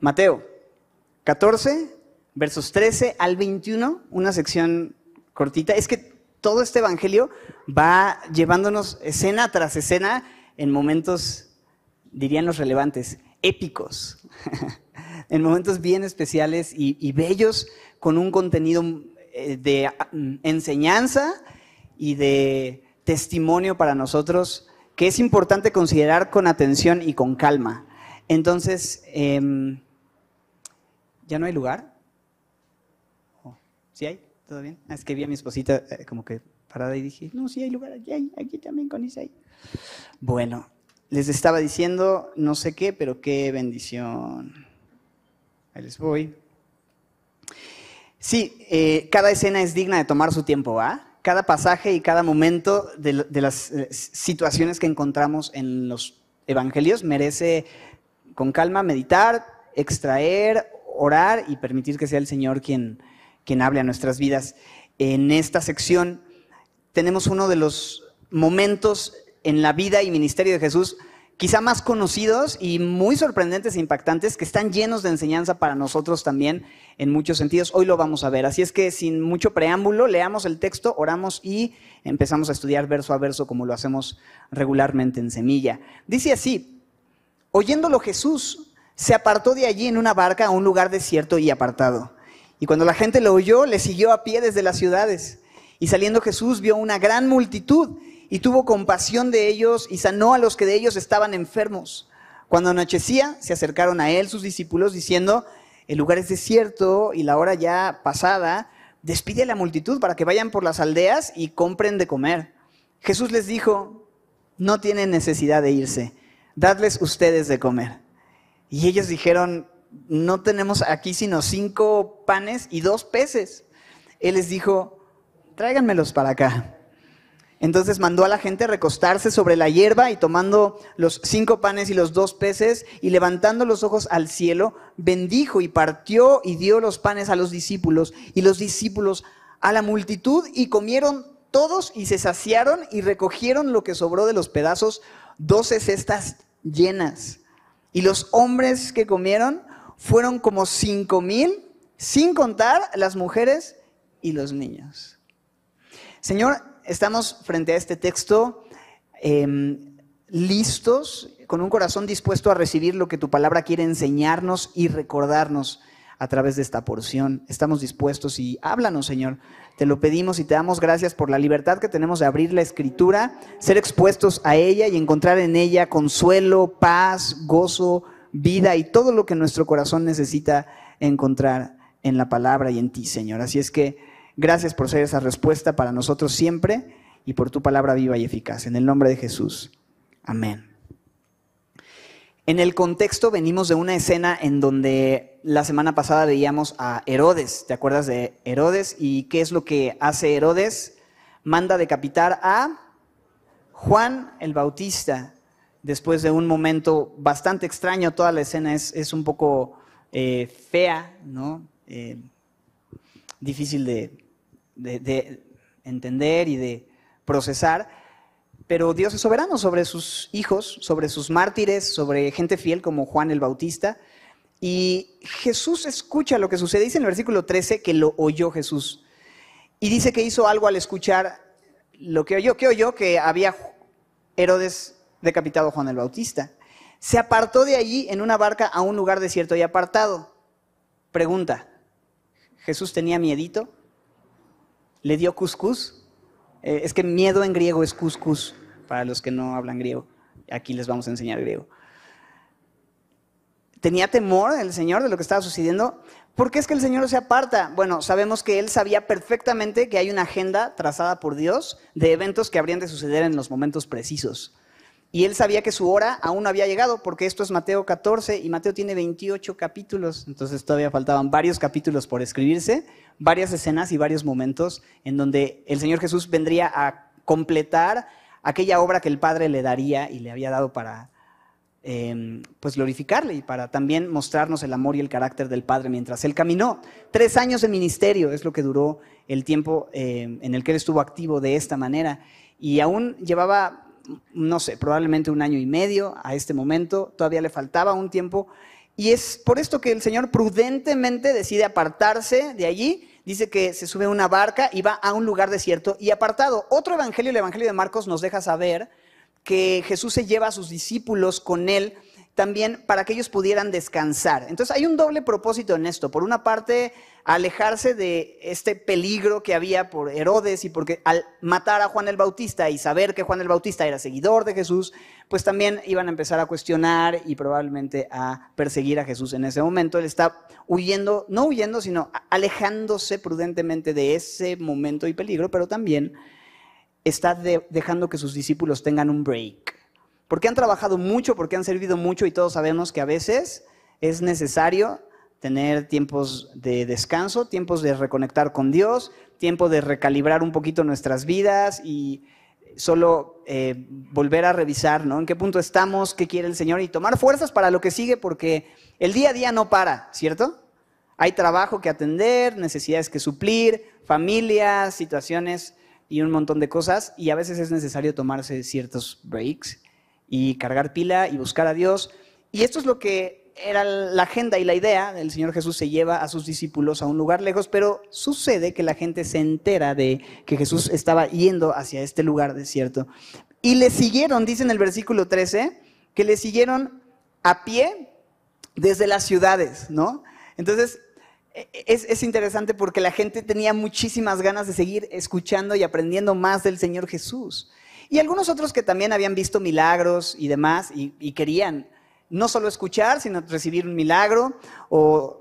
Mateo 14, versos 13 al 21, una sección cortita. Es que todo este evangelio va llevándonos escena tras escena en momentos, dirían los relevantes, épicos, en momentos bien especiales y, bellos, con un contenido eh, de mm, enseñanza y de testimonio para nosotros que es importante considerar con atención y con calma. Entonces, em, ¿ya no hay lugar? Oh, ¿Sí hay? ¿Todo bien? Ah, es que vi a mi esposita eh, como que parada y dije, no, sí hay lugar, aquí, hay, aquí también con Isaí. Bueno, les estaba diciendo no sé qué, pero qué bendición. Ahí les voy. Sí, eh, cada escena es digna de tomar su tiempo, ¿va? Cada pasaje y cada momento de, las eh, situaciones que encontramos en los evangelios merece con calma meditar, extraer, orar y permitir que sea el Señor quien, quien hable a nuestras vidas. En esta sección tenemos uno de los momentos en la vida y ministerio de Jesús quizá más conocidos y muy sorprendentes e impactantes que están llenos de enseñanza para nosotros también en muchos sentidos. Hoy lo vamos a ver. Así es que sin mucho preámbulo, leamos el texto, oramos y empezamos a estudiar verso a verso como lo hacemos regularmente en Semilla. Dice así, oyéndolo Jesús se apartó de allí en una barca a un lugar desierto y apartado. Y cuando la gente lo oyó, le siguió a pie desde las ciudades. Y saliendo Jesús vio una gran multitud y tuvo compasión de ellos y sanó a los que de ellos estaban enfermos. Cuando anochecía, se acercaron a él sus discípulos diciendo, el lugar es desierto y la hora ya pasada, despide a la multitud para que vayan por las aldeas y compren de comer. Jesús les dijo, no tienen necesidad de irse, dadles ustedes de comer. Y ellos dijeron, no tenemos aquí sino cinco panes y dos peces. Él les dijo, tráiganmelos para acá. Entonces mandó a la gente recostarse sobre la hierba y tomando los cinco panes y los dos peces y levantando los ojos al cielo, bendijo y partió y dio los panes a los discípulos y los discípulos a la multitud y comieron todos y se saciaron y recogieron lo que sobró de los pedazos, doce cestas llenas. Y los hombres que comieron fueron como cinco mil, sin contar las mujeres y los niños. Señor, estamos frente a este texto em, listos, con un corazón dispuesto a recibir lo que tu palabra quiere enseñarnos y recordarnos a través de esta porción. Estamos dispuestos y háblanos, Señor. Te lo pedimos y te damos gracias por la libertad que tenemos de abrir la escritura, ser expuestos a ella y encontrar en ella consuelo, paz, gozo, vida y todo lo que nuestro corazón necesita encontrar en la palabra y en ti, Señor. Así es que Gracias por ser esa respuesta para nosotros siempre y por tu palabra viva y eficaz. En el nombre de Jesús. Amén. En el contexto venimos de una escena en donde la semana pasada veíamos a Herodes. ¿Te acuerdas de Herodes? ¿Y qué es lo que hace Herodes? Manda decapitar a Juan el Bautista. Después de un momento bastante extraño, toda la escena es, un poco eh, fea, ¿no? Eh, difícil de, de, entender y de procesar, pero Dios es soberano sobre sus hijos, sobre sus mártires, sobre gente fiel como Juan el Bautista. Y Jesús escucha lo que sucede. Dice en el versículo 13 que lo oyó Jesús. Y dice que hizo algo al escuchar lo que oyó. ¿Qué oyó? Que había Herodes decapitado a Juan el Bautista. Se apartó de allí en una barca a un lugar desierto y apartado. Pregunta, ¿Jesús tenía miedito? le dio cuscús. Eh, es que miedo en griego es cuscús, para los que no hablan griego. Aquí les vamos a enseñar griego. ¿Tenía temor el Señor de lo que estaba sucediendo? ¿Por qué es que el Señor se aparta? Bueno, sabemos que Él sabía perfectamente que hay una agenda trazada por Dios de eventos que habrían de suceder en los momentos precisos. Y él sabía que su hora aún no había llegado, porque esto es Mateo 14 y Mateo tiene 28 capítulos, entonces todavía faltaban varios capítulos por escribirse, varias escenas y varios momentos en donde el Señor Jesús vendría a completar aquella obra que el Padre le daría y le había dado para em, pues glorificarle y para también mostrarnos el amor y el carácter del Padre mientras él caminó. Tres años de ministerio es lo que duró el tiempo em, en el que él estuvo activo de esta manera y aún llevaba no sé, probablemente un año y medio a este momento, todavía le faltaba un tiempo Y es por esto que el Señor prudentemente decide apartarse de allí. Dice que se sube a una barca y va a un lugar desierto y apartado. Otro evangelio, el evangelio de Marcos, nos deja saber que Jesús se lleva a sus discípulos con él también para que ellos pudieran descansar. Entonces hay un doble propósito en esto. Por una parte, alejarse de este peligro que había por Herodes y porque al matar a Juan el Bautista y saber que Juan el Bautista era seguidor de Jesús, pues también iban a empezar a cuestionar y probablemente a perseguir a Jesús en ese momento. Él está huyendo, no huyendo, sino alejándose prudentemente de ese momento y peligro, pero también está dejando que sus discípulos tengan un break porque han trabajado mucho, porque han servido mucho y todos sabemos que a veces es necesario tener tiempos de descanso, tiempos de reconectar con Dios, tiempo de recalibrar un poquito nuestras vidas y solo eh, volver a revisar, ¿no? En qué punto estamos, qué quiere el Señor y tomar fuerzas para lo que sigue, porque el día a día no para, ¿cierto? Hay trabajo que atender, necesidades que suplir, familias, situaciones y un montón de cosas, y a veces es necesario tomarse ciertos breaks y cargar pila y buscar a Dios. Y esto es lo que era la agenda y la idea. El Señor Jesús se lleva a sus discípulos a un lugar lejos, pero sucede que la gente se entera de que Jesús estaba yendo hacia este lugar desierto. Y le siguieron, dice en el versículo 13, que le siguieron a pie desde las ciudades, ¿no? Entonces, es, es, interesante porque la gente tenía muchísimas ganas de seguir escuchando y aprendiendo más del Señor Jesús. Y algunos otros que también habían visto milagros y demás y, querían no solo escuchar, sino recibir un milagro o,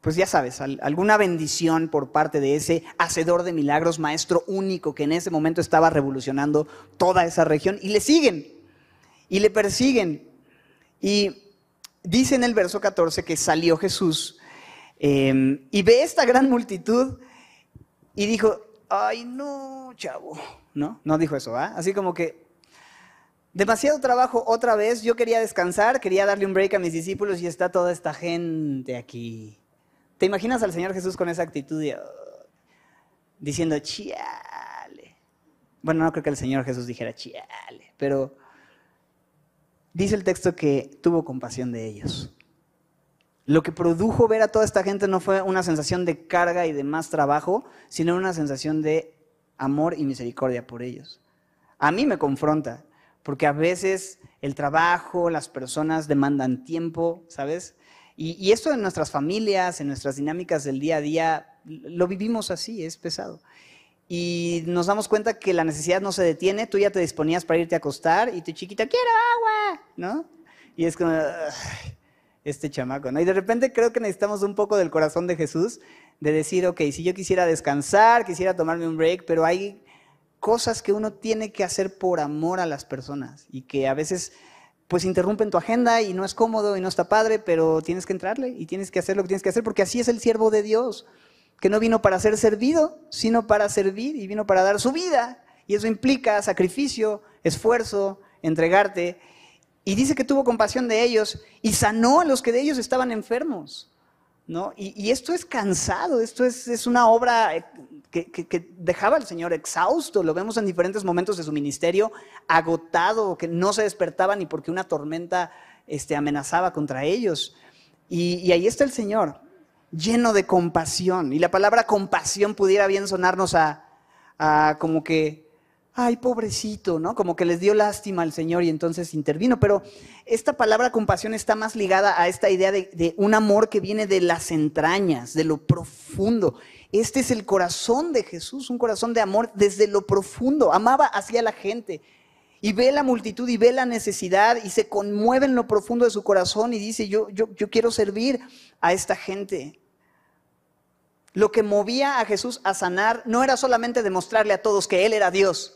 pues ya sabes, alguna bendición por parte de ese hacedor de milagros, maestro único que en ese momento estaba revolucionando toda esa región y le siguen y le persiguen. Y dice en el verso 14 que salió Jesús em, y ve esta gran multitud y dijo, ay no, chavo, ¿no? No dijo eso, ¿ah? Así como que demasiado trabajo otra vez, yo quería descansar, quería darle un break a mis discípulos y está toda esta gente aquí. ¿Te imaginas al Señor Jesús con esa actitud oh, diciendo, chiale? Bueno, no creo que el Señor Jesús dijera chiale, pero dice el texto que tuvo compasión de ellos. Lo que produjo ver a toda esta gente no fue una sensación de carga y de más trabajo, sino una sensación de amor y misericordia por ellos. A mí me confronta, porque a veces el trabajo, las personas demandan tiempo, ¿sabes? Y, esto en nuestras familias, en nuestras dinámicas del día a día, lo vivimos así, es pesado. Y nos damos cuenta que la necesidad no se detiene, tú ya te disponías para irte a acostar y tu chiquita, quiero agua, ¿no? Y es como, este chamaco, ¿no? Y de repente creo que necesitamos un poco del corazón de Jesús de decir, ok, si yo quisiera descansar, quisiera tomarme un break, pero hay cosas que uno tiene que hacer por amor a las personas y que a veces pues interrumpen tu agenda y no es cómodo y no está padre, pero tienes que entrarle y tienes que hacer lo que tienes que hacer porque así es el siervo de Dios, que no vino para ser servido, sino para servir y vino para dar su vida. Y eso implica sacrificio, esfuerzo, entregarte. Y dice que tuvo compasión de ellos y sanó a los que de ellos estaban enfermos. ¿no? Y, esto es cansado, esto es, una obra eh, que, dejaba al Señor exhausto, lo vemos en diferentes momentos de su ministerio, agotado, que no se despertaba ni porque una tormenta este, amenazaba contra ellos. Y, ahí está el Señor, lleno de compasión. Y la palabra compasión pudiera bien sonarnos a como que ay, pobrecito, ¿no? Como que les dio lástima al Señor y entonces intervino. Pero esta palabra compasión está más ligada a esta idea de, un amor que viene de las entrañas, de lo profundo. Este es el corazón de Jesús, un corazón de amor desde lo profundo. Amaba hacia la gente y ve la multitud y ve la necesidad y se conmueve en lo profundo de su corazón y dice, yo, yo, yo quiero servir a esta gente. Lo que movía a Jesús a sanar no era solamente demostrarle a todos que Él era Dios,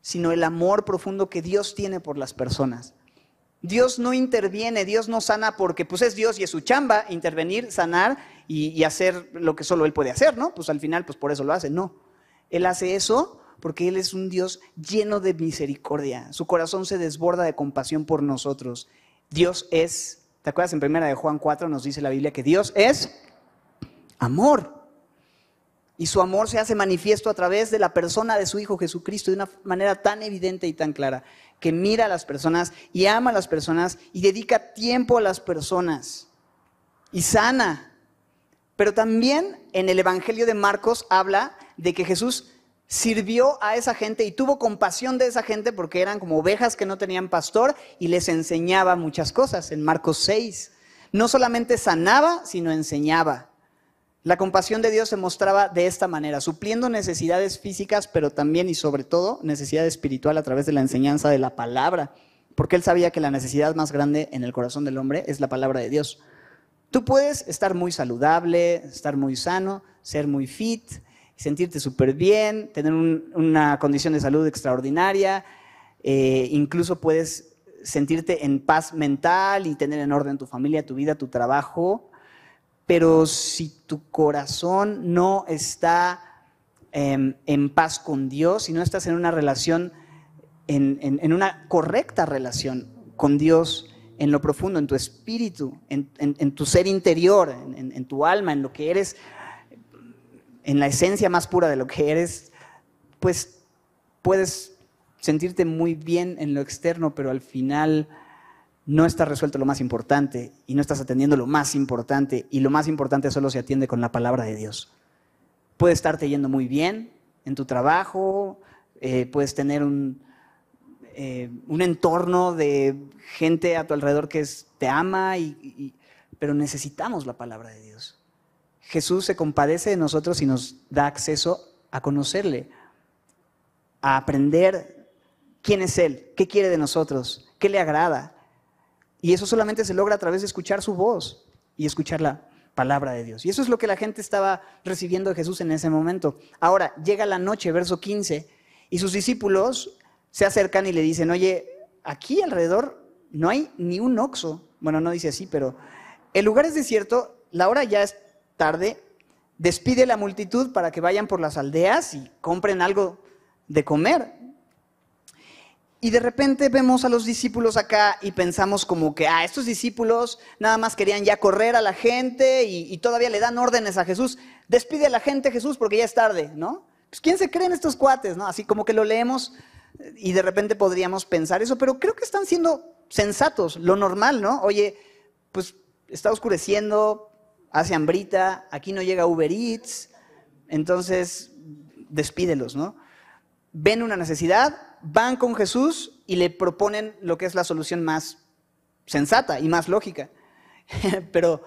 sino el amor profundo que Dios tiene por las personas. Dios no interviene, Dios no sana porque pues es Dios y es su chamba intervenir, sanar y, hacer lo que solo Él puede hacer, ¿no? Pues al final, pues por eso lo hace, no. Él hace eso porque Él es un Dios lleno de misericordia. Su corazón se desborda de compasión por nosotros. Dios es, ¿te acuerdas en primera de Juan 4 nos dice la Biblia que Dios es amor? Y su amor se hace manifiesto a través de la persona de su Hijo Jesucristo de una manera tan evidente y tan clara, que mira a las personas y ama a las personas y dedica tiempo a las personas y sana. Pero también en el Evangelio de Marcos habla de que Jesús sirvió a esa gente y tuvo compasión de esa gente porque eran como ovejas que no tenían pastor y les enseñaba muchas cosas en Marcos 6. No solamente sanaba, sino enseñaba. La compasión de Dios se mostraba de esta manera, supliendo necesidades físicas, pero también y sobre todo necesidad espiritual a través de la enseñanza de la palabra, porque él sabía que la necesidad más grande en el corazón del hombre es la palabra de Dios. Tú puedes estar muy saludable, estar muy sano, ser muy fit, sentirte súper bien, tener una condición de salud extraordinaria, eh, incluso puedes sentirte en paz mental y tener en orden tu familia, tu vida, tu trabajo, pero si tu corazón no está em, en paz con Dios, si no estás en una relación, en, una correcta relación con Dios, en lo profundo, en tu espíritu, en, tu ser interior, en, tu alma, en lo que eres, en la esencia más pura de lo que eres, pues puedes sentirte muy bien en lo externo, pero al final no está resuelto lo más importante y no estás atendiendo lo más importante y lo más importante solo se atiende con la palabra de Dios. Puedes estarte yendo muy bien en tu trabajo, eh, puedes tener un, eh, un, entorno de gente a tu alrededor que te ama, pero necesitamos la palabra de Dios. Jesús se compadece de nosotros y nos da acceso a conocerle, a aprender quién es Él, qué quiere de nosotros, qué le agrada. Y eso solamente se logra a través de escuchar su voz y escuchar la palabra de Dios. Y eso es lo que la gente estaba recibiendo de Jesús en ese momento. Ahora, llega la noche, verso 15, y sus discípulos se acercan y le dicen, oye, aquí alrededor no hay ni un oxo. Bueno, no dice así, pero el lugar es desierto, la hora ya es tarde, despide la multitud para que vayan por las aldeas y compren algo de comer. Y de repente vemos a los discípulos acá y pensamos como que, ah, estos discípulos nada más querían ya correr a la gente y, todavía le dan órdenes a Jesús. Despide a la gente Jesús porque ya es tarde, ¿no? Pues ¿quién se creen estos cuates, no? Así como que lo leemos y de repente podríamos pensar eso, pero creo que están siendo sensatos, lo normal, ¿no? Oye, pues está oscureciendo, hace hambrita, aquí no llega Uber Eats, entonces despídelos, ¿no? Ven una necesidad, van con Jesús y le proponen lo que es la solución más sensata y más lógica. Pero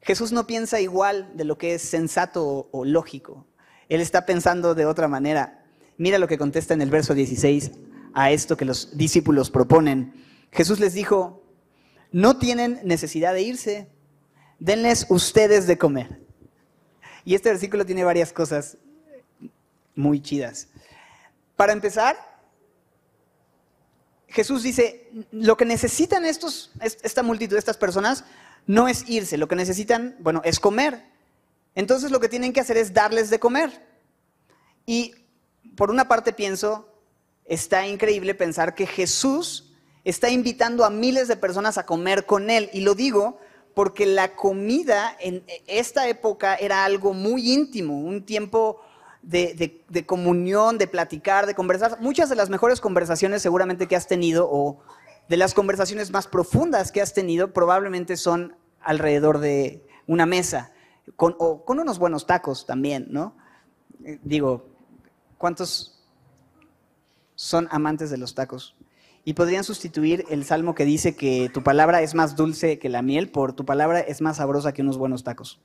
Jesús no piensa igual de lo que es sensato o, lógico. Él está pensando de otra manera. Mira lo que contesta en el verso 16 a esto que los discípulos proponen. Jesús les dijo, no tienen necesidad de irse, denles ustedes de comer. Y este versículo tiene varias cosas muy chidas. Para empezar, Jesús dice, lo que necesitan estos, esta multitud, estas personas, no es irse, lo que necesitan, bueno, es comer. Entonces lo que tienen que hacer es darles de comer. Y por una parte pienso, está increíble pensar que Jesús está invitando a miles de personas a comer con él. Y lo digo porque la comida en esta época era algo muy íntimo, un tiempo de, comunión, de platicar, de conversar. Muchas de las mejores conversaciones seguramente que has tenido o de las conversaciones más profundas que has tenido probablemente son alrededor de una mesa, o con unos buenos tacos también, ¿no? Eh, digo, ¿cuántos son amantes de los tacos? Y podrían sustituir el salmo que dice que tu palabra es más dulce que la miel por tu palabra es más sabrosa que unos buenos tacos.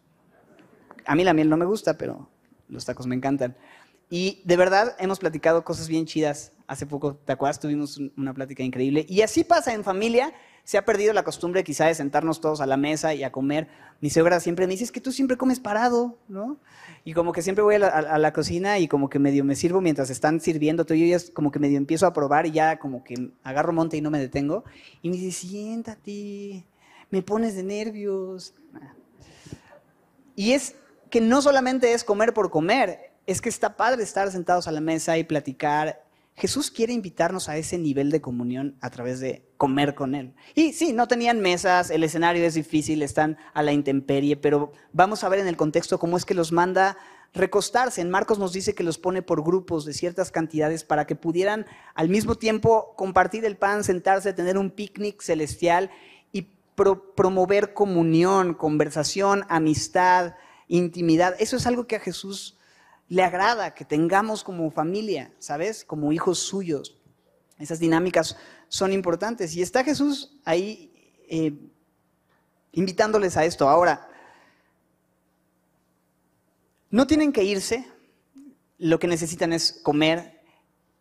A mí la miel no me gusta, pero los tacos me encantan. Y de verdad hemos platicado cosas bien chidas. Hace poco, ¿te acuerdas? Tuvimos una plática increíble. Y así pasa en familia. Se ha perdido la costumbre quizá de sentarnos todos a la mesa y a comer. Mi suegra siempre me dice, es que tú siempre comes parado, ¿no? Y como que siempre voy a la, cocina y como que medio me sirvo mientras están sirviendo. Yo ya como que medio empiezo a probar y ya como que agarro monte y no me detengo. Y me dice, siéntate, me pones de nervios. Y es que no solamente es comer por comer, es que está padre estar sentados a la mesa y platicar. Jesús quiere invitarnos a ese nivel de comunión a través de comer con Él. Y sí, no tenían mesas, el escenario es difícil, están a la intemperie, pero vamos a ver en el contexto cómo es que los manda recostarse. En Marcos nos dice que los pone por grupos de ciertas cantidades para que pudieran al mismo tiempo compartir el pan, sentarse, tener un picnic celestial y promover comunión, conversación, amistad, intimidad. Eso es algo que a Jesús le agrada, que tengamos como familia, ¿sabes? Como hijos suyos. Esas dinámicas son importantes. Y está Jesús ahí eh, invitándoles a esto. Ahora, no tienen que irse, lo que necesitan es comer.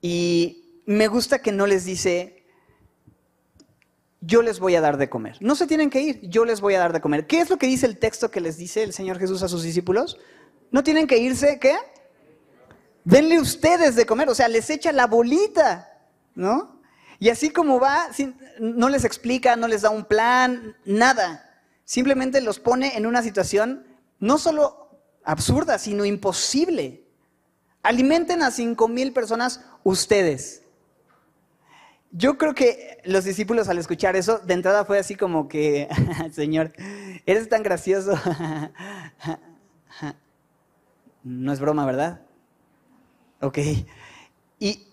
Y me gusta que no les dice, yo les voy a dar de comer. No se tienen que ir, yo les voy a dar de comer. ¿Qué es lo que dice el texto que les dice el Señor Jesús a sus discípulos? No tienen que irse, ¿qué? Denle ustedes de comer, o sea, les echa la bolita, ¿no? Y así como va, no les explica, no les da un plan, nada. Simplemente los pone en una situación no solo absurda, sino imposible. Alimenten a cinco mil personas ustedes. Yo creo que los discípulos al escuchar eso, de entrada fue así como que, Señor, eres tan gracioso. no es broma, ¿verdad? Ok. Y,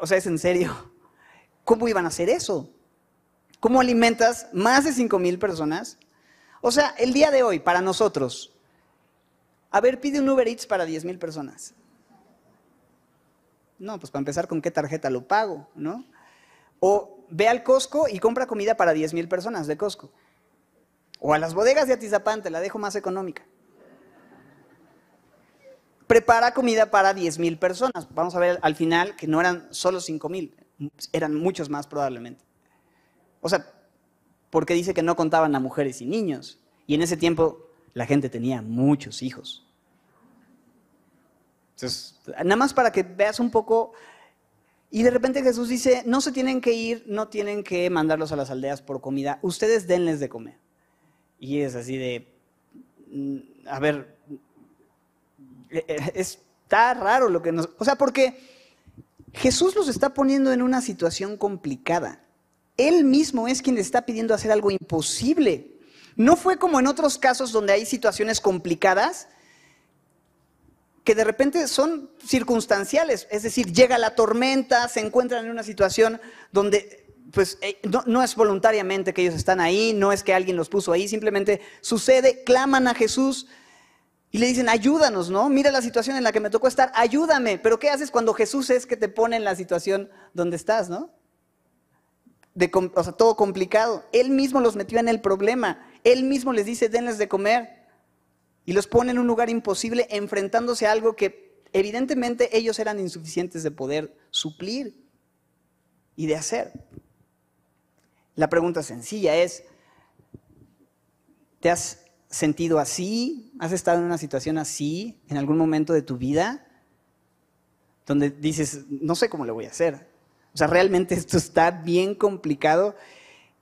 o sea, es en serio. ¿Cómo iban a hacer eso? ¿Cómo alimentas más de cinco mil personas? O sea, el día de hoy, para nosotros, a ver, pide un Uber Eats para 10 mil personas. No, pues para empezar, ¿con qué tarjeta lo pago? ¿No? O ve al Costco y compra comida para 10 mil personas de Costco. O a las bodegas de Atizapán, te la dejo más económica. Prepara comida para 10 mil personas. Vamos a ver al final que no eran solo 5 mil, eran muchos más probablemente. O sea, porque dice que no contaban a mujeres y niños. Y en ese tiempo la gente tenía muchos hijos. Entonces, nada más para que veas un poco. Y de repente Jesús dice, no se tienen que ir, no tienen que mandarlos a las aldeas por comida, ustedes denles de comer. Y es así de, mm, a ver, e, e, está raro lo que nos... O sea, porque Jesús los está poniendo en una situación complicada. Él mismo es quien le está pidiendo hacer algo imposible. No fue como en otros casos donde hay situaciones complicadas que de repente son circunstanciales, es decir, llega la tormenta, se encuentran en una situación donde pues eh, no, es voluntariamente que ellos están ahí, no es que alguien los puso ahí, simplemente sucede, claman a Jesús y le dicen, ayúdanos, ¿no? Mira la situación en la que me tocó estar, ayúdame, pero ¿qué haces cuando Jesús es que te pone en la situación donde estás, ¿no? O sea, todo complicado. Él mismo los metió en el problema, él mismo les dice, denles de comer y los pone en un lugar imposible enfrentándose a algo que evidentemente ellos eran insuficientes de poder suplir y de hacer. La pregunta sencilla es, ¿te has sentido así? ¿Has estado en una situación así en algún momento de tu vida? Donde dices, no sé cómo lo voy a hacer. O sea, realmente esto está bien complicado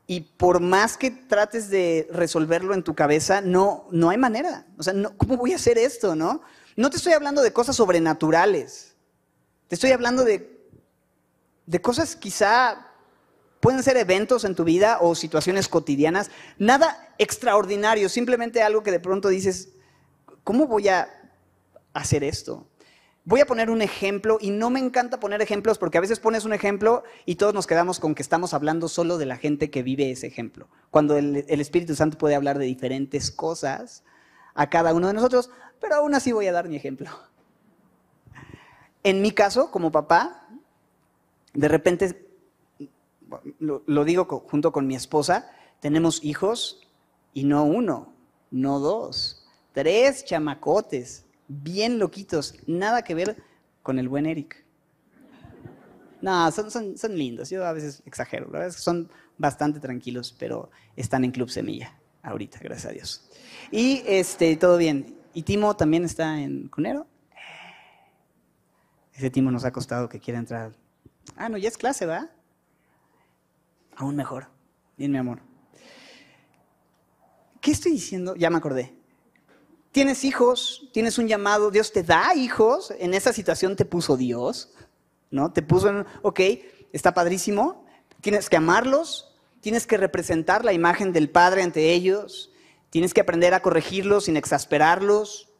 y por más que trates de resolverlo en tu cabeza, no, no hay manera. O sea, ¿cómo voy a hacer esto, no? No te estoy hablando de cosas sobrenaturales. Te estoy hablando de, de cosas quizá pueden ser eventos en tu vida o situaciones cotidianas. Nada extraordinario, simplemente algo que de pronto dices, ¿cómo voy a hacer esto? Voy a poner un ejemplo y no me encanta poner ejemplos porque a veces pones un ejemplo y todos nos quedamos con que estamos hablando solo de la gente que vive ese ejemplo, cuando el, Espíritu Santo puede hablar de diferentes cosas a cada uno de nosotros, pero aún así voy a dar mi ejemplo. En mi caso, como papá, de repente, lo, digo junto con mi esposa, tenemos hijos y no uno, no dos, tres chamacotes bien loquitos, nada que ver con el buen Eric. No, son, son, lindos, yo a veces exagero, la verdad es que son bastante tranquilos, pero están en Club Semilla ahorita, gracias a Dios. Y este, todo bien. ¿Y Timo también está en Cunero? Ese Timo nos ha costado que quiera entrar. Ah, no, ya es clase, ¿va? Aún mejor. Bien, mi amor. ¿Qué estoy diciendo? Ya me acordé. Tienes hijos, tienes un llamado, Dios te da hijos, en esa situación te puso Dios, ¿no? Te puso en, ok, está padrísimo, tienes que amarlos, tienes que representar la imagen del Padre ante ellos, tienes que aprender a corregirlos sin exasperarlos,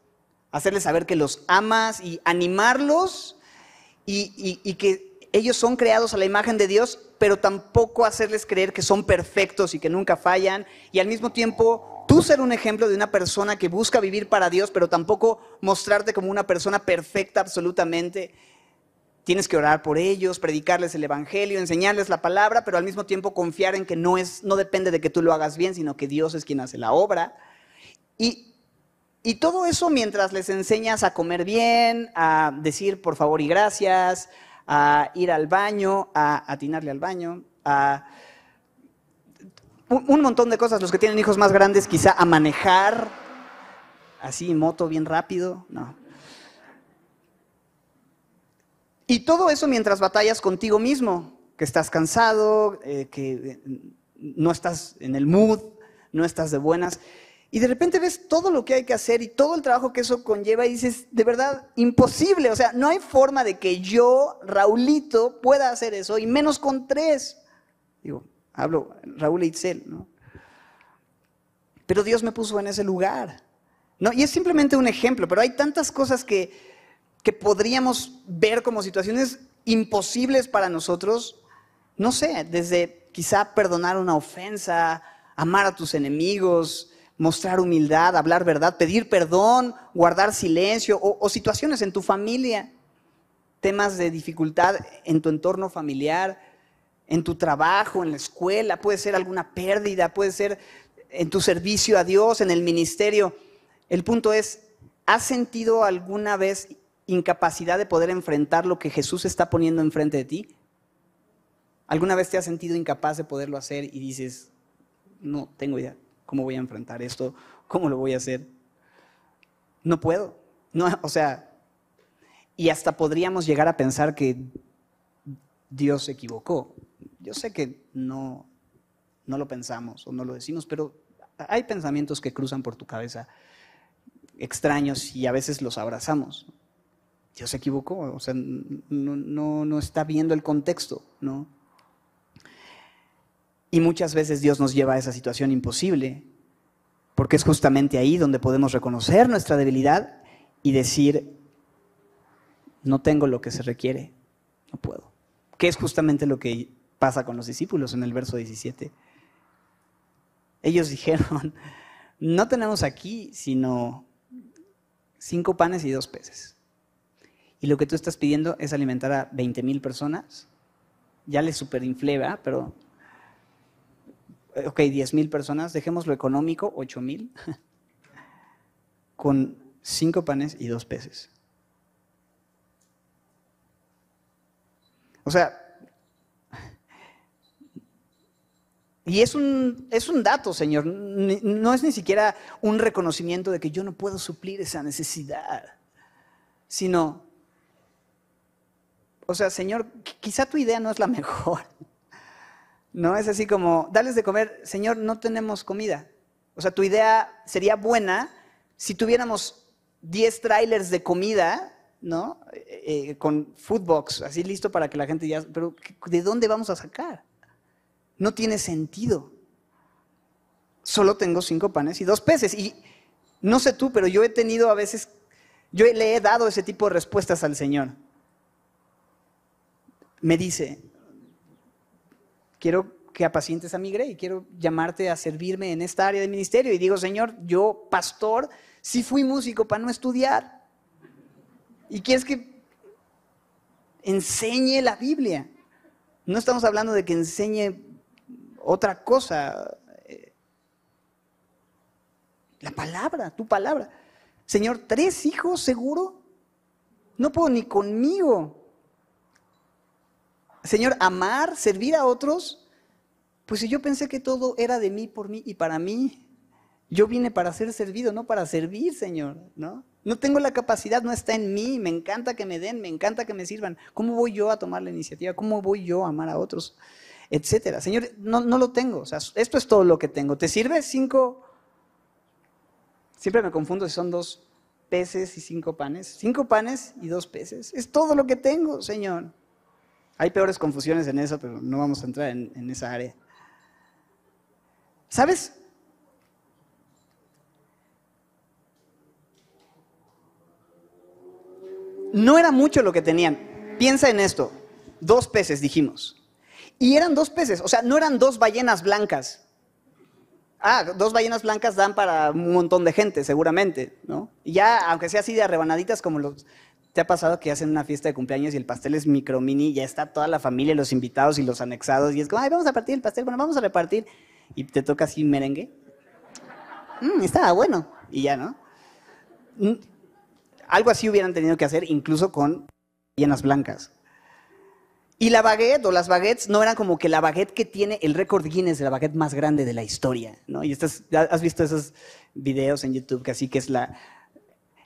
hacerles saber que los amas y animarlos y, y que ellos son creados a la imagen de Dios, pero tampoco hacerles creer que son perfectos y que nunca fallan. Y al mismo tiempo, tú ser un ejemplo de una persona que busca vivir para Dios, pero tampoco mostrarte como una persona perfecta absolutamente. Tienes que orar por ellos, predicarles el evangelio, enseñarles la palabra, pero al mismo tiempo confiar en que no es no depende de que tú lo hagas bien, sino que Dios es quien hace la obra. Y, y todo eso mientras les enseñas a comer bien, a decir por favor y gracias, a ir al baño, a atinarle al baño, a un montón de cosas. Los que tienen hijos más grandes, quizá a manejar, así, moto bien rápido, no. Y todo eso mientras batallas contigo mismo, que estás cansado, eh, que eh, no estás en el mood, no estás de buenas. Y de repente ves todo lo que hay que hacer y todo el trabajo que eso conlleva y dices, de verdad, imposible. O sea, no hay forma de que yo, Raulito, pueda hacer eso, y menos con tres. Digo, hablo Raúl e Itzel, ¿no? Pero Dios me puso en ese lugar. ¿no? Y es simplemente un ejemplo, pero hay tantas cosas que, que podríamos ver como situaciones imposibles para nosotros. No sé, desde quizá perdonar una ofensa, amar a tus enemigos, mostrar humildad, hablar verdad, pedir perdón, guardar silencio o, situaciones en tu familia, temas de dificultad en tu entorno familiar, en tu trabajo, en la escuela, puede ser alguna pérdida, puede ser en tu servicio a Dios, en el ministerio. El punto es, ¿has sentido alguna vez incapacidad de poder enfrentar lo que Jesús está poniendo enfrente de ti? ¿Alguna vez te has sentido incapaz de poderlo hacer y dices, no tengo idea? ¿Cómo voy a enfrentar esto? ¿Cómo lo voy a hacer? No puedo. No, o sea, y hasta podríamos llegar a pensar que Dios se equivocó. Yo sé que no, no lo pensamos o no lo decimos, pero hay pensamientos que cruzan por tu cabeza extraños y a veces los abrazamos. Dios se equivocó, o sea, no, no, no está viendo el contexto, ¿no? Y muchas veces Dios nos lleva a esa situación imposible, porque es justamente ahí donde podemos reconocer nuestra debilidad y decir, no tengo lo que se requiere, no puedo. Que es justamente lo que pasa con los discípulos en el verso 17. Ellos dijeron, no tenemos aquí sino cinco panes y dos peces. Y lo que tú estás pidiendo es alimentar a 20 mil personas. Ya les superinflé, Pero ok, 10 mil personas, dejemos lo económico, 8 mil, con cinco panes y dos peces. O sea, y es un, es un dato, Señor, no es ni siquiera un reconocimiento de que yo no puedo suplir esa necesidad, sino, o sea, Señor, quizá tu idea no es la mejor. No es así como, dales de comer, Señor, no tenemos comida. O sea, tu idea sería buena si tuviéramos 10 trailers de comida, ¿no? Eh, eh, con Foodbox, así listo para que la gente ya... Pero ¿de dónde vamos a sacar? No tiene sentido. Solo tengo cinco panes y dos peces. Y no sé tú, pero yo he tenido a veces, yo le he dado ese tipo de respuestas al Señor. Me dice, quiero que apacientes a mi grey, quiero llamarte a servirme en esta área de ministerio. Y digo, Señor, yo, pastor, sí fui músico para no estudiar. Y quieres que enseñe la Biblia. No estamos hablando de que enseñe otra cosa. La palabra, tu palabra. Señor, ¿tres hijos seguro? No puedo ni conmigo. Señor, amar, servir a otros, pues si yo pensé que todo era de mí, por mí y para mí, yo vine para ser servido, no para servir, Señor, ¿no? No tengo la capacidad, no está en mí, me encanta que me den, me encanta que me sirvan. ¿Cómo voy yo a tomar la iniciativa? ¿Cómo voy yo a amar a otros? Etcétera. Señor, no, no lo tengo, o sea, esto es todo lo que tengo. ¿Te sirve cinco? Siempre me confundo si son dos peces y cinco panes. Cinco panes y dos peces. Es todo lo que tengo, Señor. Hay peores confusiones en eso, pero no vamos a entrar en, esa área. ¿Sabes? No era mucho lo que tenían. Piensa en esto. Dos peces, dijimos. Y eran dos peces, o sea, no eran dos ballenas blancas. Ah, dos ballenas blancas dan para un montón de gente, seguramente, ¿no? Y ya, aunque sea así de arrebanaditas como los... ¿Te ha pasado que hacen una fiesta de cumpleaños y el pastel es micro mini ya está toda la familia, los invitados y los anexados y es como, ay, vamos a partir el pastel, bueno, vamos a repartir. Y te toca así merengue. Mmm, estaba bueno. Y ya, ¿no? Mm, algo así hubieran tenido que hacer incluso con ballenas blancas. Y la baguette o las baguettes no eran como que la baguette que tiene el récord Guinness la baguette más grande de la historia, ¿no? Y estás, has visto esos videos en YouTube que así que es la,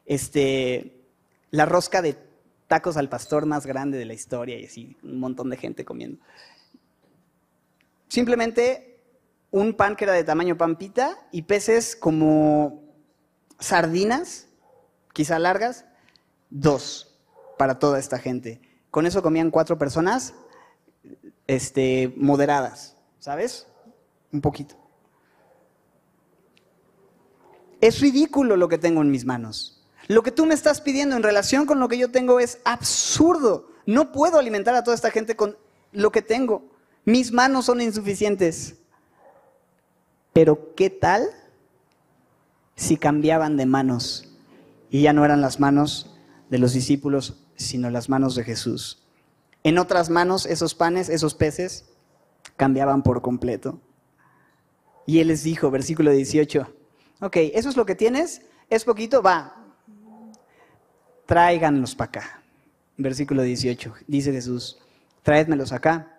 este, la rosca de tacos al pastor más grande de la historia y así un montón de gente comiendo. Simplemente un pan que era de tamaño pampita y peces como sardinas, quizá largas, dos para toda esta gente. Con eso comían cuatro personas este, moderadas, ¿sabes? Un poquito. Es ridículo lo que tengo en mis manos. Lo que tú me estás pidiendo en relación con lo que yo tengo es absurdo. No puedo alimentar a toda esta gente con lo que tengo. Mis manos son insuficientes. Pero ¿qué tal si cambiaban de manos y ya no eran las manos de los discípulos, sino las manos de Jesús. En otras manos, esos panes, esos peces, cambiaban por completo. Y él les dijo, versículo 18, ok, eso es lo que tienes, es poquito, va, tráiganlos para acá. Versículo 18, dice Jesús, tráedmelos acá.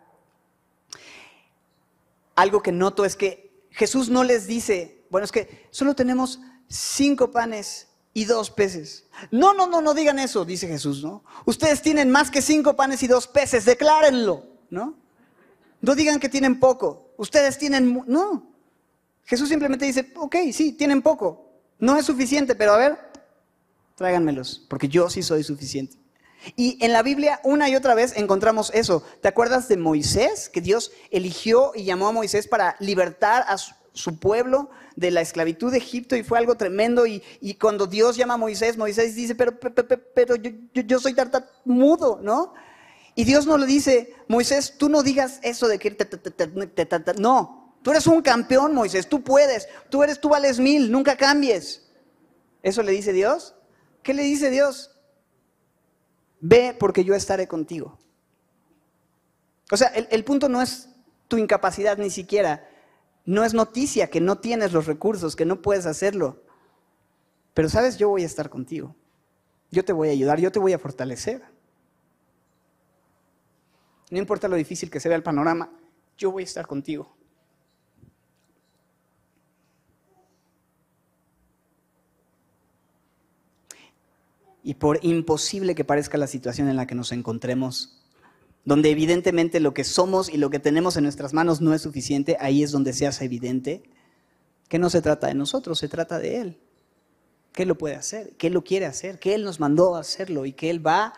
Algo que noto es que Jesús no les dice, bueno, es que solo tenemos cinco panes y dos peces. No, no, no, no digan eso, dice Jesús, ¿no? Ustedes tienen más que cinco panes y dos peces, declárenlo, ¿no? No digan que tienen poco, ustedes tienen... No, Jesús simplemente dice, ok, sí, tienen poco, no es suficiente, pero a ver, tráiganmelos, porque yo sí soy suficiente. Y en la Biblia una y otra vez encontramos eso. ¿Te acuerdas de Moisés? Que Dios eligió y llamó a Moisés para libertar a su, pueblo de la esclavitud de Egipto y fue algo tremendo. Y, cuando Dios llama a Moisés, Moisés dice, pero, pero, yo, yo, soy tartamudo, ¿no? Y Dios no le dice, Moisés, tú no digas eso de que... No, tú eres un campeón, Moisés, tú puedes, tú eres, tú vales mil, nunca cambies. ¿Eso le dice Dios? ¿Qué le dice Dios? Ve porque yo estaré contigo. O sea, el punto no es tu incapacidad ni siquiera, no es noticia que no tienes los recursos, que no puedes hacerlo. Pero sabes, yo voy a estar contigo. Yo te voy a ayudar, yo te voy a fortalecer. No importa lo difícil que sea el panorama, yo voy a estar contigo. Y por imposible que parezca la situación en la que nos encontremos, donde evidentemente lo que somos y lo que tenemos en nuestras manos no es suficiente, ahí es donde se hace evidente que no se trata de nosotros, se trata de Él. Que Él lo puede hacer, que Él lo quiere hacer, que Él nos mandó a hacerlo y que Él va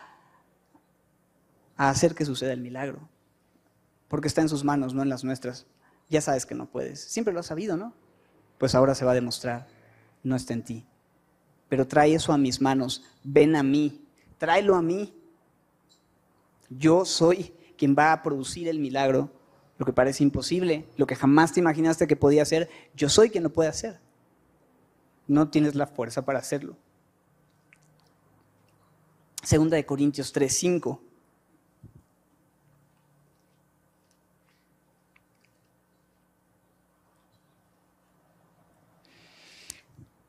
a hacer que suceda el milagro. Porque está en sus manos, no en las nuestras. Ya sabes que no puedes. Siempre lo has sabido, ¿no? Pues ahora se va a demostrar, no está en ti. Pero trae eso a mis manos, ven a mí, tráelo a mí. Yo soy quien va a producir el milagro, lo que parece imposible, lo que jamás te imaginaste que podía hacer, yo soy quien lo puede hacer. No tienes la fuerza para hacerlo. Segunda de Corintios 3,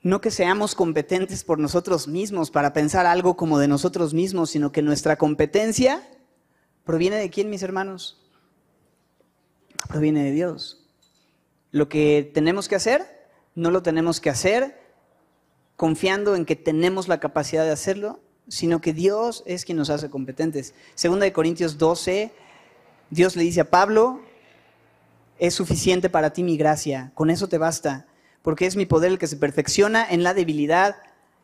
No que seamos competentes por nosotros mismos para pensar algo como de nosotros mismos, sino que nuestra competencia ¿Proviene de quién, mis hermanos? Proviene de Dios. Lo que tenemos que hacer, no lo tenemos que hacer confiando en que tenemos la capacidad de hacerlo, sino que Dios es quien nos hace competentes. Segunda de Corintios 12, Dios le dice a Pablo, es suficiente para ti mi gracia, con eso te basta, porque es mi poder el que se perfecciona en la debilidad.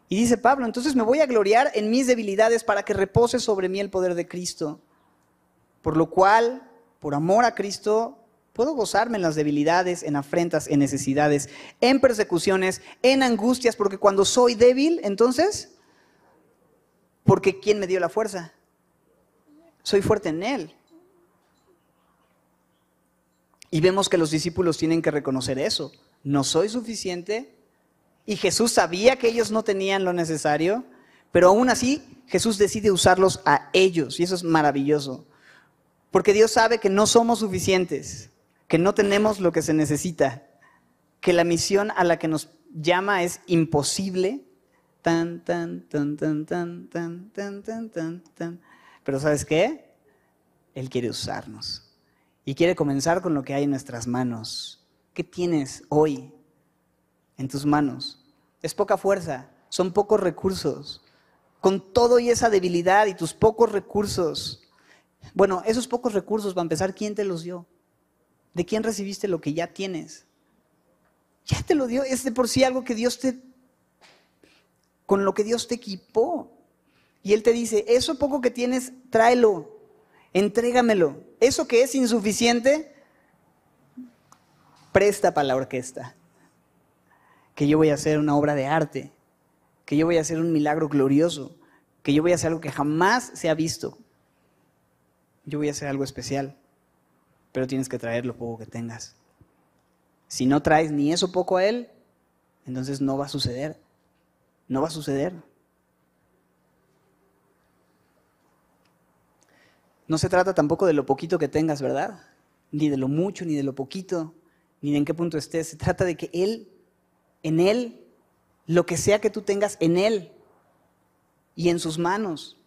Y dice Pablo, entonces me voy a gloriar en mis debilidades para que repose sobre mí el poder de Cristo. Por lo cual, por amor a Cristo, puedo gozarme en las debilidades, en afrentas, en necesidades, en persecuciones, en angustias, porque cuando soy débil, entonces Porque ¿quién me dio la fuerza? Soy fuerte en Él. Y vemos que los discípulos tienen que reconocer eso. No soy suficiente. Y Jesús sabía que ellos no tenían lo necesario, pero aún así Jesús decide usarlos a ellos. Y eso es maravilloso. Porque Dios sabe que no somos suficientes, que no tenemos lo que se necesita, que la misión a la que nos llama es imposible. Tan, tan, tan, tan, tan, tan, tan, tan, tan, tan. Pero ¿sabes qué? Él quiere usarnos. Y quiere comenzar con lo que hay en nuestras manos. ¿Qué tienes hoy en tus manos? Es poca fuerza, son pocos recursos. Con todo y esa debilidad y tus pocos recursos. Bueno, esos pocos recursos, va a empezar, ¿quién te los dio? ¿De quién recibiste lo que ya tienes? Ya te lo dio, es de por sí algo que Dios te, con lo que Dios te equipó. Y Él te dice, eso poco que tienes, tráelo, entrégamelo. Eso que es insuficiente, presta para la orquesta. Que yo voy a hacer una obra de arte, que yo voy a hacer un milagro glorioso, que yo voy a hacer algo que jamás se ha visto. Yo voy a hacer algo especial, pero tienes que traer lo poco que tengas. Si no traes ni eso poco a Él, entonces no va a suceder. No va a suceder. No se trata tampoco de lo poquito que tengas, ¿verdad? Ni de lo mucho, ni de lo poquito, ni de en qué punto estés. Se trata de que Él, en Él, lo que sea que tú tengas en Él y en sus manos,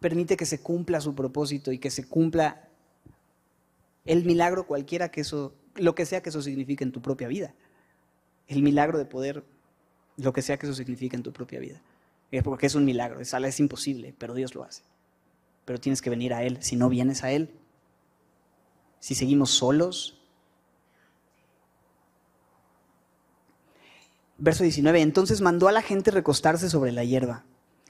permite que se cumpla su propósito y que se cumpla el milagro cualquiera que eso, lo que sea que eso signifique en tu propia vida. El milagro de poder, lo que sea que eso signifique en tu propia vida. Porque es un milagro, es, es imposible, pero Dios lo hace. Pero tienes que venir a Él. Si no vienes a Él, si seguimos solos. Verso 19, entonces mandó a la gente recostarse sobre la hierba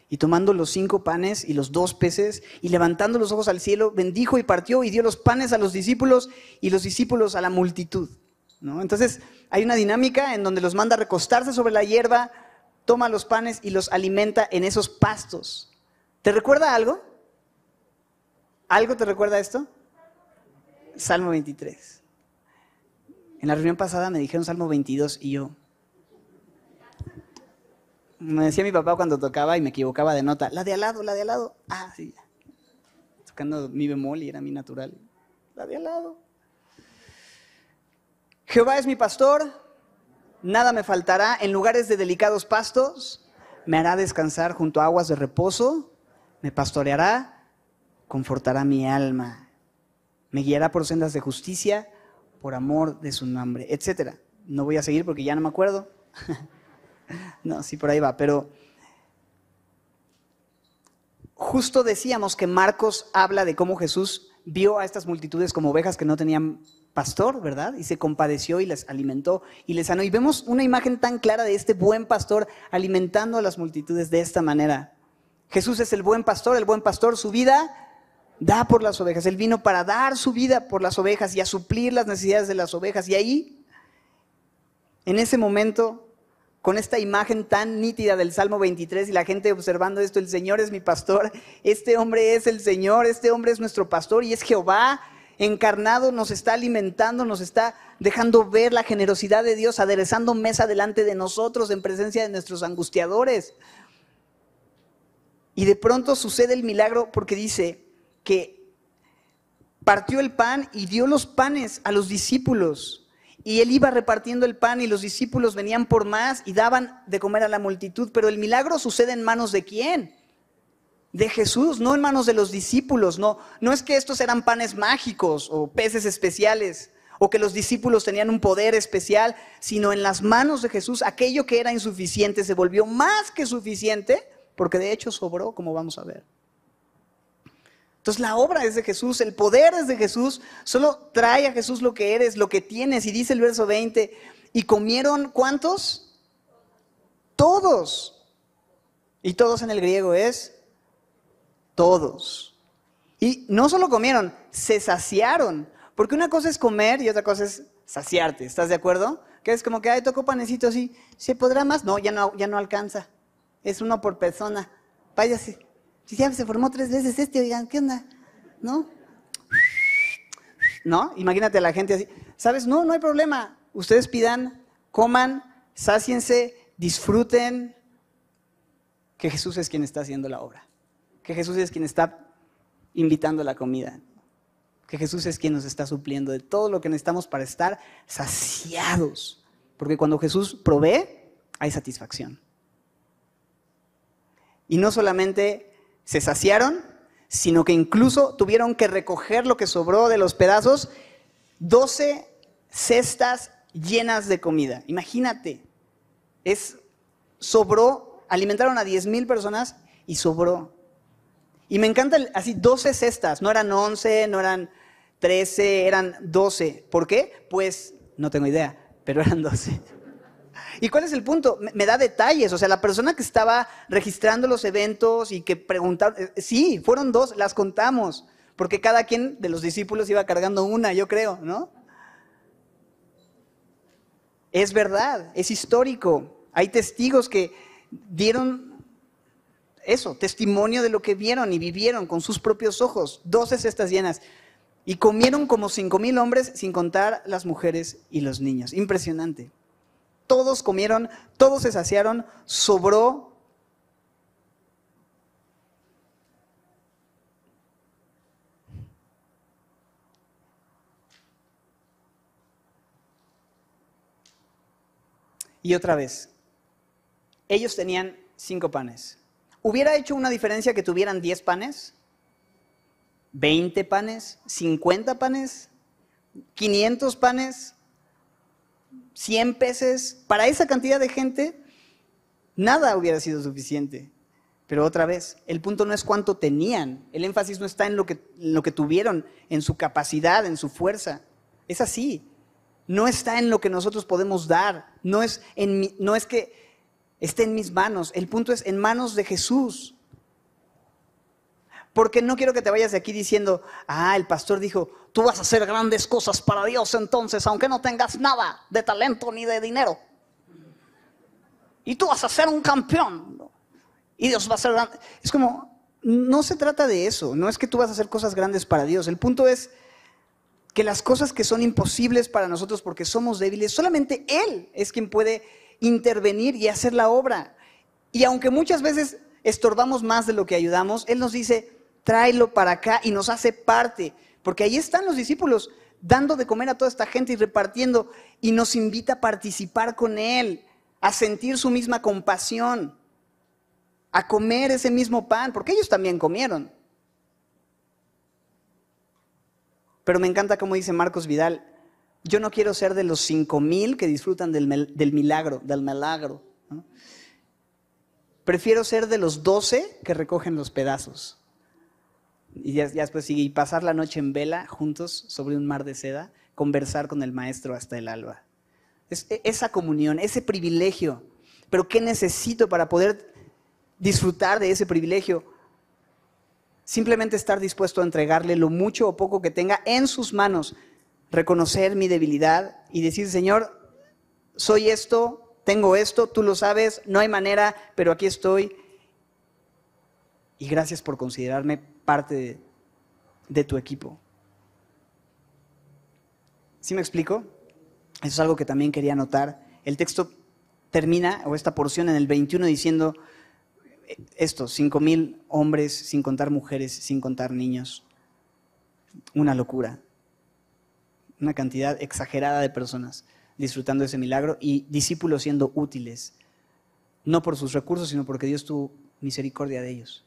y tomando los cinco panes y los dos peces, y levantando los ojos al cielo, bendijo y partió y dio los panes a los discípulos y los discípulos a la multitud. ¿no? Entonces hay una dinámica en donde los manda a recostarse sobre la hierba, toma los panes y los alimenta en esos pastos. ¿Te recuerda algo? ¿Algo te recuerda esto? Salmo 23. En la reunión pasada me dijeron Salmo 22 y yo, me decía mi papá cuando tocaba y me equivocaba de nota, la de al lado, la de al lado. Ah, sí. Tocando mi bemol y era mi natural. La de al lado. Jehová es mi pastor, nada me faltará. En lugares de delicados pastos, me hará descansar junto a aguas de reposo, me pastoreará, confortará mi alma, me guiará por sendas de justicia, por amor de su nombre, etc. No voy a seguir porque ya no me acuerdo. No, sí, por ahí va, pero justo decíamos que Marcos habla de cómo Jesús vio a estas multitudes como ovejas que no tenían pastor, ¿verdad? Y se compadeció y les alimentó y les sanó. Y vemos una imagen tan clara de este buen pastor alimentando a las multitudes de esta manera. Jesús es el buen pastor, el buen pastor, su vida da por las ovejas. Él vino para dar su vida por las ovejas y a suplir las necesidades de las ovejas. Y ahí, en ese momento, con esta imagen tan nítida del Salmo 23 y la gente observando esto, el Señor es mi pastor, este hombre es el Señor, este hombre es nuestro pastor y es Jehová encarnado, nos está alimentando, nos está dejando ver la generosidad de Dios, aderezando mesa delante de nosotros en presencia de nuestros angustiadores. Y de pronto sucede el milagro porque dice que partió el pan y dio los panes a los discípulos. Y él iba repartiendo el pan y los discípulos venían por más y daban de comer a la multitud. Pero el milagro sucede en manos de quién? De Jesús, no en manos de los discípulos. No, no es que estos eran panes mágicos o peces especiales o que los discípulos tenían un poder especial, sino en las manos de Jesús aquello que era insuficiente se volvió más que suficiente porque de hecho sobró, como vamos a ver. Entonces la obra es de Jesús, el poder es de Jesús, solo trae a Jesús lo que eres, lo que tienes. Y dice el verso 20, ¿y comieron cuántos? Todos. Y todos en el griego es todos. Y no solo comieron, se saciaron. Porque una cosa es comer y otra cosa es saciarte, ¿estás de acuerdo? Que es como que, ay, toco panecito así, ¿se podrá más? No, ya no, ya no alcanza. Es uno por persona. Váyase. Si ya se formó tres veces este, oigan, ¿qué onda? ¿No? ¿No? Imagínate a la gente así. ¿Sabes? No, no hay problema. Ustedes pidan, coman, sáciense, disfruten, que Jesús es quien está haciendo la obra. Que Jesús es quien está invitando la comida. Que Jesús es quien nos está supliendo de todo lo que necesitamos para estar saciados. Porque cuando Jesús provee, hay satisfacción. Y no solamente se saciaron, sino que incluso tuvieron que recoger lo que sobró de los pedazos, 12 cestas llenas de comida. Imagínate, es, sobró, alimentaron a 10 mil personas y sobró. Y me encanta así 12 cestas, no eran 11, no eran 13, eran 12. ¿Por qué? Pues no tengo idea, pero eran 12. ¿Y cuál es el punto? Me, da detalles. O sea, la persona que estaba registrando los eventos y que preguntaron, eh, sí, fueron dos, las contamos, porque cada quien de los discípulos iba cargando una, yo creo, ¿no? Es verdad, es histórico. Hay testigos que dieron eso, testimonio de lo que vieron y vivieron con sus propios ojos. Doce cestas llenas. Y comieron como cinco mil hombres, sin contar las mujeres y los niños. Impresionante. Todos comieron, todos se saciaron, sobró. Y otra vez, ellos tenían cinco panes. ¿Hubiera hecho una diferencia que tuvieran diez panes? ¿20 panes? ¿50 panes? ¿500 panes? 100 peces, para esa cantidad de gente, nada hubiera sido suficiente. Pero otra vez, el punto no es cuánto tenían, el énfasis no está en lo que, lo que tuvieron, en su capacidad, en su fuerza. Es así. No está en lo que nosotros podemos dar, no es, en no es que esté en mis manos, el punto es en manos de Jesús. Porque no quiero que te vayas de aquí diciendo, ah, el pastor dijo, tú vas a hacer grandes cosas para Dios entonces, aunque no tengas nada de talento ni de dinero. Y tú vas a ser un campeón. Y Dios va a ser grande. Es como, no se trata de eso, no es que tú vas a hacer cosas grandes para Dios. El punto es que las cosas que son imposibles para nosotros porque somos débiles, solamente Él es quien puede intervenir y hacer la obra. Y aunque muchas veces estorbamos más de lo que ayudamos, Él nos dice, tráelo para acá y nos hace parte. Porque ahí están los discípulos dando de comer a toda esta gente y repartiendo y nos invita a participar con Él, a sentir su misma compasión, a comer ese mismo pan, porque ellos también comieron. Pero me encanta como dice Marcos Vidal, yo no quiero ser de los cinco mil que disfrutan del, milagro, del milagro. Prefiero ser de los doce que recogen los pedazos. Y ya, después y pasar la noche en vela juntos sobre un mar de seda, conversar con el maestro hasta el alba. E, esa comunión, ese privilegio. Pero ¿qué necesito para poder disfrutar de ese privilegio? Simplemente estar dispuesto a entregarle lo mucho o poco que tenga en sus manos, reconocer mi debilidad y decir, Señor, soy esto, tengo esto, tú lo sabes, no hay manera, pero aquí estoy. Y gracias por considerarme parte de, tu equipo. ¿Sí me explico? Eso es algo que también quería notar. El texto termina, o esta porción en el 21, diciendo esto, cinco mil hombres, sin contar mujeres, sin contar niños. Una locura. Una cantidad exagerada de personas disfrutando ese milagro y discípulos siendo útiles, no por sus recursos, sino porque Dios tuvo misericordia de ellos.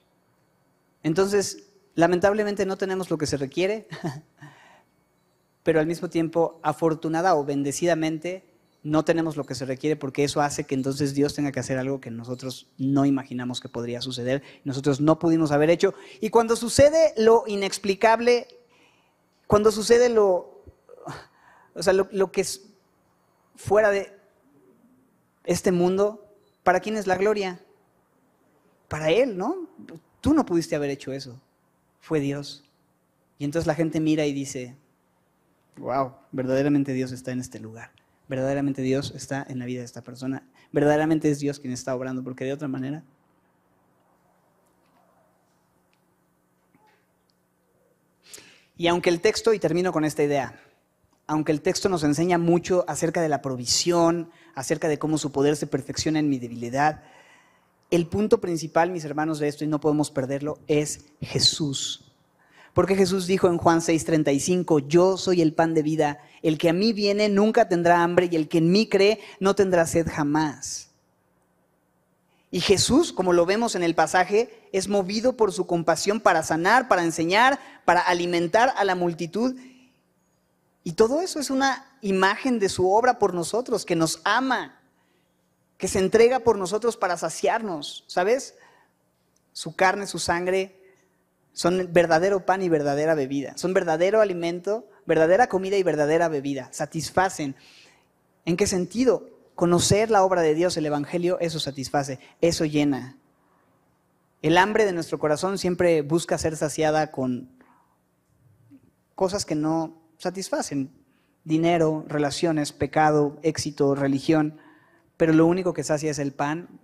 Entonces, lamentablemente no tenemos lo que se requiere, pero al mismo tiempo, afortunada o bendecidamente, no tenemos lo que se requiere porque eso hace que entonces Dios tenga que hacer algo que nosotros no imaginamos que podría suceder, nosotros no pudimos haber hecho. Y cuando sucede lo inexplicable, cuando sucede lo, o sea, lo, que es fuera de este mundo, ¿para quién es la gloria? Para Él, ¿no? Tú no pudiste haber hecho eso, fue Dios. Y entonces la gente mira y dice, wow, verdaderamente Dios está en este lugar. Verdaderamente Dios está en la vida de esta persona. Verdaderamente es Dios quien está obrando, porque de otra manera. Y aunque el texto, y termino con esta idea, aunque el texto nos enseña mucho acerca de la provisión, acerca de cómo su poder se perfecciona en mi debilidad, el punto principal, mis hermanos, de esto, y no podemos perderlo, es Jesús. Porque Jesús dijo en Juan 6:35, yo soy el pan de vida, el que a mí viene nunca tendrá hambre y el que en mí cree no tendrá sed jamás. Y Jesús, como lo vemos en el pasaje, es movido por su compasión para sanar, para enseñar, para alimentar a la multitud. Y todo eso es una imagen de su obra por nosotros, que nos ama, que se entrega por nosotros para saciarnos, ¿sabes? Su carne, su sangre son verdadero pan y verdadera bebida. Son verdadero alimento, verdadera comida y verdadera bebida. Satisfacen. ¿En qué sentido? Conocer la obra de Dios, el Evangelio, eso satisface, eso llena. El hambre de nuestro corazón siempre busca ser saciada con cosas que no satisfacen. Dinero, relaciones, pecado, éxito, religión. Pero lo único que sacia es el pan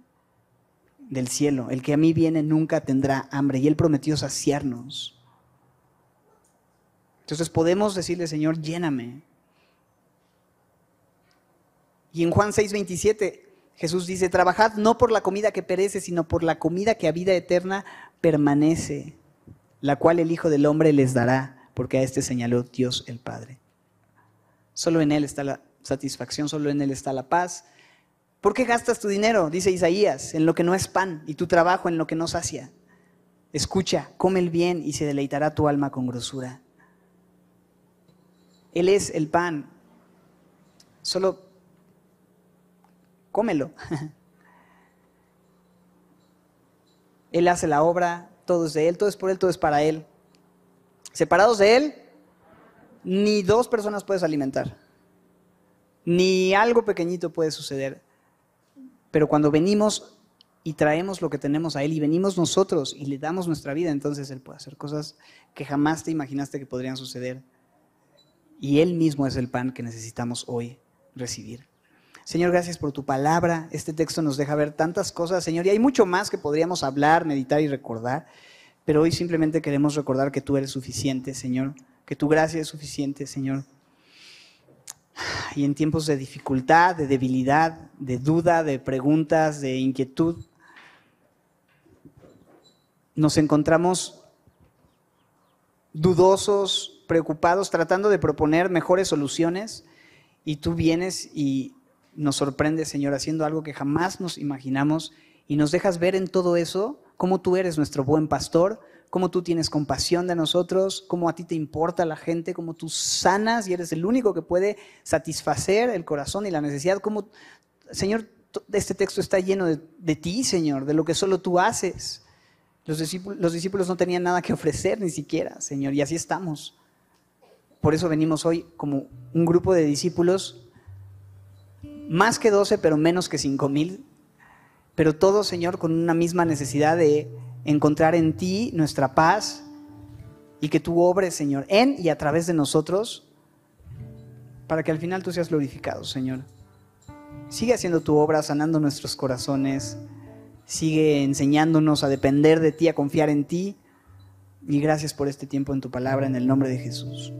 del cielo. El que a mí viene nunca tendrá hambre. Y Él prometió saciarnos. Entonces podemos decirle, Señor, lléname. Y en Juan 6:27 Jesús dice, trabajad no por la comida que perece, sino por la comida que a vida eterna permanece, la cual el Hijo del Hombre les dará, porque a este señaló Dios el Padre. Solo en Él está la satisfacción, solo en Él está la paz, ¿Por qué gastas tu dinero, dice Isaías, en lo que no es pan y tu trabajo en lo que no sacia? Escucha, come el bien y se deleitará tu alma con grosura. Él es el pan. Solo cómelo. Él hace la obra, todo es de Él, todo es por Él, todo es para Él. Separados de Él, ni dos personas puedes alimentar, ni algo pequeñito puede suceder. Pero cuando venimos y traemos lo que tenemos a Él y venimos nosotros y le damos nuestra vida, entonces Él puede hacer cosas que jamás te imaginaste que podrían suceder. Y Él mismo es el pan que necesitamos hoy recibir. Señor, gracias por tu palabra. Este texto nos deja ver tantas cosas, Señor, y hay mucho más que podríamos hablar, meditar y recordar, pero hoy simplemente queremos recordar que tú eres suficiente, Señor, que tu gracia es suficiente, Señor y en tiempos de dificultad, de debilidad, de duda, de preguntas, de inquietud, nos encontramos dudosos, preocupados, tratando de proponer mejores soluciones y tú vienes y nos sorprendes, Señor, haciendo algo que jamás nos imaginamos y nos dejas ver en todo eso cómo tú eres nuestro buen pastor, cómo tú tienes compasión de nosotros, cómo a ti te importa la gente, cómo tú sanas y eres el único que puede satisfacer el corazón y la necesidad. Cómo, Señor, este texto está lleno de, ti, Señor, de lo que solo tú haces. Los discípulos, los discípulos no tenían nada que ofrecer ni siquiera, Señor, y así estamos. Por eso venimos hoy como un grupo de discípulos, más que doce, pero menos que cinco mil, pero todos, Señor, con una misma necesidad de encontrar en ti nuestra paz y que tú obres, Señor, en y a través de nosotros, para que al final tú seas glorificado, Señor. Sigue haciendo tu obra, sanando nuestros corazones, sigue enseñándonos a depender de ti, a confiar en ti. Y gracias por este tiempo en tu palabra, en el nombre de Jesús.